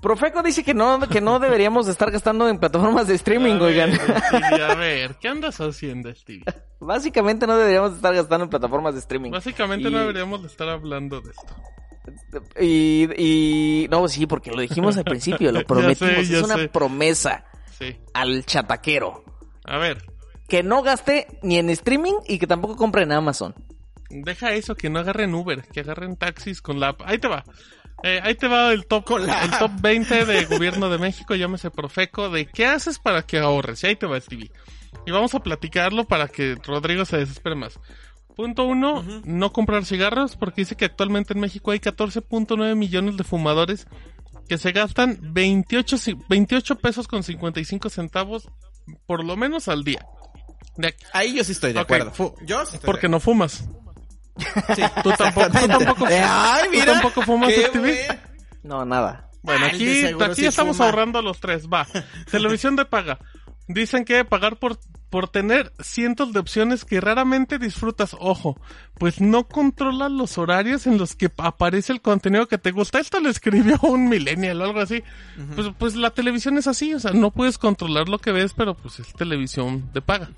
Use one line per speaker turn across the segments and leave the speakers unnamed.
Profeco dice que no, que no deberíamos de estar gastando en plataformas de streaming,
A
oigan.
ver, Stevie, a ver, ¿qué andas haciendo, Stevie?
Básicamente no deberíamos de estar gastando en plataformas de streaming.
Básicamente
Y-
no deberíamos de estar hablando de esto.
Y, y no, sí, porque lo dijimos al principio, lo
Ya
prometimos.
sé, ya
es una
sé.
promesa
Sí.
al chataquero.
A ver,
Que no gaste ni en streaming y que tampoco compre en Amazon.
deja eso, que no agarren Uber, que agarren taxis con la app. Ahí te va. Eh, ahí te va el top, el top 20 de gobierno de México, llámese Profeco, de qué haces para que ahorres. Y ahí te va, Stevie. Y vamos a platicarlo para que Rodrigo se desespere más. Punto uno, no comprar cigarros, porque dice que actualmente en México hay 14.9 millones de fumadores que se gastan 28, ci- 28 pesos con 55 centavos por lo menos al día.
Ahí yo sí estoy de acuerdo. Fu- yo sí estoy
porque
de
no fumas.
Sí,
Tú tampoco, tú tampoco,
Eh, Ay,
tú
mira.
tampoco fumas, Stevie?
bueno.
No, nada.
Bueno, aquí, aquí
sí
estamos
fuma.
ahorrando los tres. Va. Televisión de paga. Dicen que pagar por, por tener cientos de opciones que raramente disfrutas. Ojo, pues no controlas los horarios en los que aparece el contenido que te gusta. Esto lo escribió un millennial o algo así. pues, pues la televisión es así. O sea, no puedes controlar lo que ves, pero pues es televisión de paga.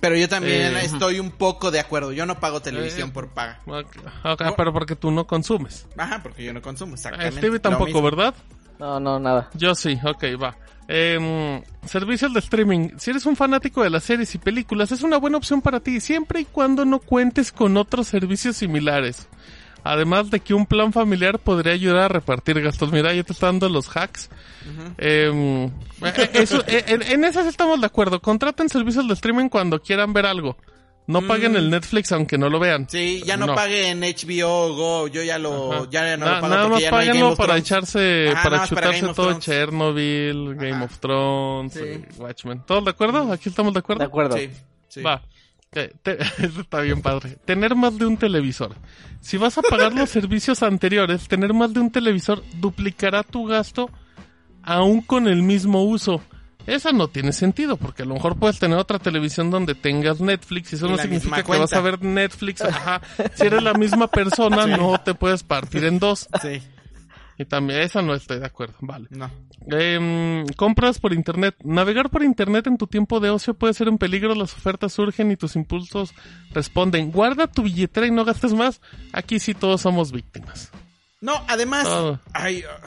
Pero yo también
Eh,
estoy un poco de acuerdo. Yo no pago televisión
Eh,
por paga.
Ok, ok, pero porque tú no consumes.
Ajá, porque yo no consumo,
Eh,
exactamente.
Stevie tampoco. ¿verdad?
No, no, nada.
Yo sí, ok, va. Em, servicios de streaming. Si eres un fanático de las series y películas, es una buena opción para ti, siempre y cuando no cuentes con otros servicios similares. Además de que un plan familiar podría ayudar a repartir gastos. Mira, ya te está dando los hacks. Em, eh, eso, eh, en, en esas estamos de acuerdo. Contraten servicios de streaming cuando quieran ver algo. No paguen el Netflix aunque no lo vean.
Mm. Sí, ya no, paguen HBO Go, yo ya lo,
Ajá.
ya no
Na-
lo pago
nada más
ya no
páguenlo
of
para echarse,
Ajá,
para
más para
chutarse
of
todo. Chernobyl, Game
Ajá.
of Thrones,
Sí.
Watchmen. ¿Todos de acuerdo? ¿Aquí estamos de acuerdo?
De acuerdo.
Sí, sí.
Va. Te- te- eso está bien padre. Tener más de un televisor. Si vas a pagar los servicios anteriores, tener más de un televisor duplicará tu gasto aún con el mismo uso. Esa no tiene sentido, porque a lo mejor puedes tener otra televisión donde tengas Netflix y eso
Y
no significa que vas a ver Netflix. Ajá. Si eres la misma persona, no te puedes partir en dos.
Sí,
Y también, esa no estoy de acuerdo. Vale.
no.
Em, compras por internet. Navegar por internet en tu tiempo de ocio puede ser un peligro. Las ofertas surgen y tus impulsos responden. Guarda tu billetera y no gastes más. Aquí sí todos somos víctimas.
No, además,
Todo.
ay, ah,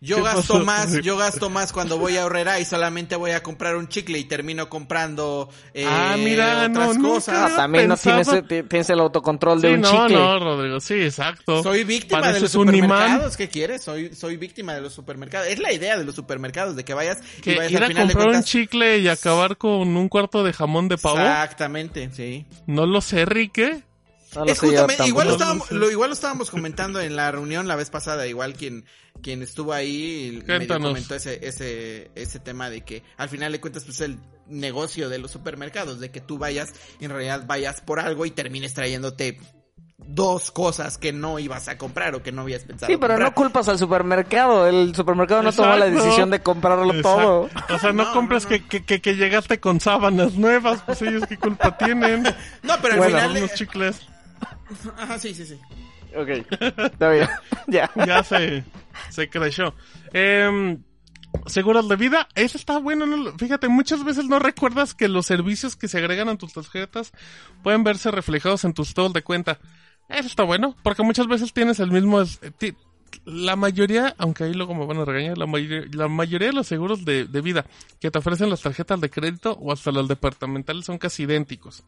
yo
¿Qué
gasto
pasó?
más, yo gasto más cuando voy a Horrera y solamente voy a comprar un chicle y termino comprando eh,
Ah, mira,
otras
no,
cosas.
Ah, también no tienes, ti- tienes el autocontrol de un
no,
chicle.
no, Rodrigo. Sí, exacto.
Soy víctima de los
un
supermercados, ¿qué quieres? Soy, soy víctima de los supermercados. Es la idea de los supermercados, de que vayas y
Que
vayas
ir
al
a
final de
comprar un
cuentas-
chicle y acabar con un cuarto de jamón de pavo.
Exactamente, sí.
No lo sé, Rique.
No lo
es justamente, igual lo, estábamos, lo, igual lo estábamos comentando en la reunión la vez pasada, igual quien, quien estuvo ahí comentó ese, ese, ese tema de que al final de cuentas pues el negocio de los supermercados, de que tú vayas, en realidad vayas por algo y termines trayéndote dos cosas que no ibas a comprar o que no habías pensado
Sí, pero
comprar.
no culpas al supermercado. El supermercado no tomó la
Exacto.
decisión de comprarlo todo.
Exacto. O sea, no,
No,
compres
no,
Que, que, que, que llegaste con sábanas nuevas, pues ellos qué culpa tienen.
No, pero al
Bueno,
final...
Unos chicles.
Ajá, sí, sí, sí.
Ok. Está bien. ya.
Ya se, se creció. Em, seguros de vida, eso está bueno. ¿no? Fíjate, muchas veces no recuerdas que los servicios que se agregan a tus tarjetas pueden verse reflejados en tus estados de cuenta. Eso está bueno, porque muchas veces tienes el mismo... eh, La mayoría, aunque ahí luego me van a regañar, la, mayoría- la mayoría de los seguros de, de vida que te ofrecen las tarjetas de crédito o hasta las departamentales son casi idénticos.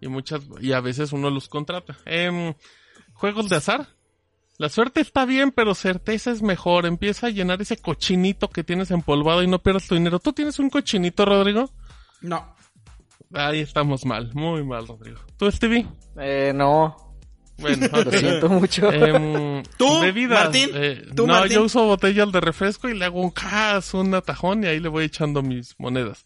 Y muchas, y a veces uno los contrata. Em, juegos de azar. La suerte está bien, pero certeza es mejor. Empieza a llenar ese cochinito que tienes empolvado y no pierdas tu dinero. ¿Tú tienes un cochinito, Rodrigo?
No.
Ahí estamos mal, muy mal, Rodrigo. ¿Tú, Stevie?
Eh, no.
Bueno,
Lo siento mucho.
Em,
¿Tú,
bebidas,
Martín?
eh,
¿Tú,
no,
Martín?
yo uso botellas de refresco y le hago un cas, un atajón y ahí le voy echando mis monedas.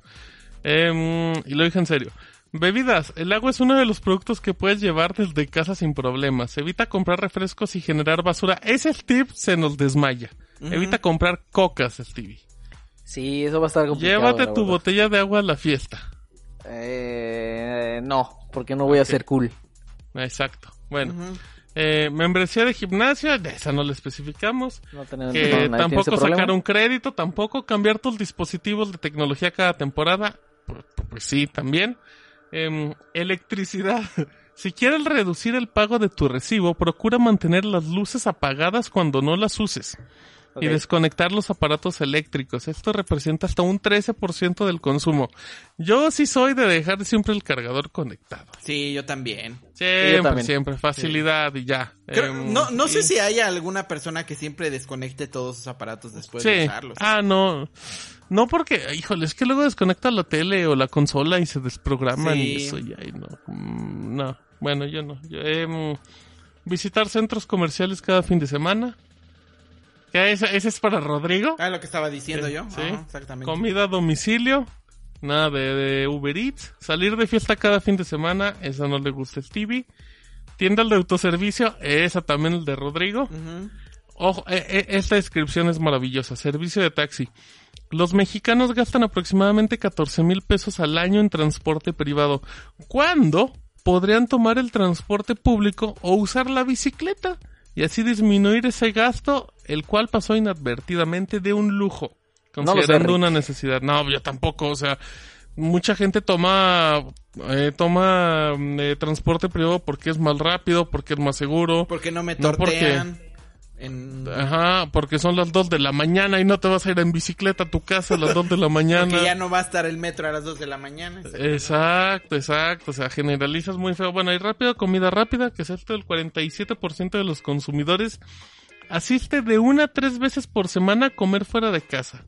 Em, y lo dije en serio. Bebidas. El agua es uno de los productos que puedes llevar desde casa sin problemas. Evita comprar refrescos y generar basura. Ese tip se nos desmaya. Evita comprar cocas, Stevie.
Sí, eso va a estar complicado.
Llévate
la
tu botella de agua a la fiesta.
Eh, no, porque no voy a ser cool.
Exacto. Bueno. Eh, membresía de gimnasio, de esa no le especificamos.
No tenemos
que
no,
tampoco
problema.
sacar un crédito, tampoco cambiar tus dispositivos de tecnología cada temporada, pues, pues sí, también. Em, electricidad. Si quieres reducir el pago de tu recibo, procura mantener las luces apagadas cuando no las uses y desconectar los aparatos eléctricos. Esto representa hasta un 13% del consumo. Yo sí soy de dejar siempre el cargador conectado.
Sí, yo también.
Siempre,
también.
siempre. Facilidad y ya.
Creo-
Em,
no no sé si haya alguna persona que siempre desconecte todos sus aparatos después de
Sí.
usarlos.
Ah, no. No porque, híjole, es que luego desconecta la tele o la consola y se desprograman y
Sí.
eso ya, y no. Mm, No, bueno, yo no. Yo, em, visitar centros comerciales cada fin de semana. Que ese, ese es para Rodrigo.
Ah, lo que estaba diciendo yo.
Sí.
Ajá, exactamente.
Comida a domicilio. Nada de, de Uber Eats. Salir de fiesta cada fin de semana. Esa no le gusta a Stevie. Tiendas de autoservicio. Esa también el de Rodrigo. Ojo, eh, eh, esta descripción es maravillosa. Servicio de taxi. Los mexicanos gastan aproximadamente 14 mil pesos al año en transporte privado. ¿Cuándo podrían tomar el transporte público o usar la bicicleta? Y así disminuir ese gasto, el cual pasó inadvertidamente de un lujo,
No lo sé,
considerando una necesidad. No, yo tampoco, o sea, mucha gente toma eh, toma mm, eh, transporte privado porque es más rápido, porque es más seguro.
Porque no me
No, porque-
tortean. En...
Ajá, porque son las 2 de la mañana y no te vas a ir en bicicleta a tu casa a las 2 de la mañana.
Porque ya no va a estar el metro a las 2 de la mañana.
Exacto, exacto. O sea, generalizas muy feo. Bueno, y rápido, comida rápida, que es esto, el 47% de los consumidores asiste de una a tres veces por semana a comer fuera de casa.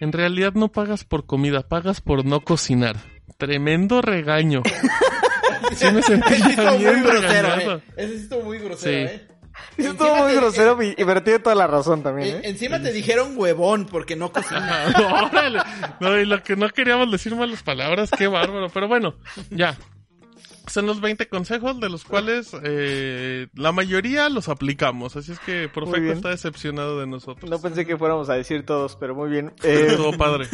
En realidad no pagas por comida, pagas por no cocinar. Tremendo regaño. Sí me sentí
estuvo muy grosero, eh. Estuvo muy grosero,
Sí.
eh.
Eso estuvo muy
te-
grosero y- y pero tiene toda la razón también, ¿eh?
encima te dijeron huevón porque no cocinas.
Ajá, órale. No, y lo que no queríamos decir malas palabras, qué bárbaro. Pero bueno, ya. Son los 20 consejos de los cuales eh, la mayoría los aplicamos. Así es que Profeco está decepcionado de nosotros.
No pensé que fuéramos a decir todos, pero muy bien. Eh,
Estuvo padre.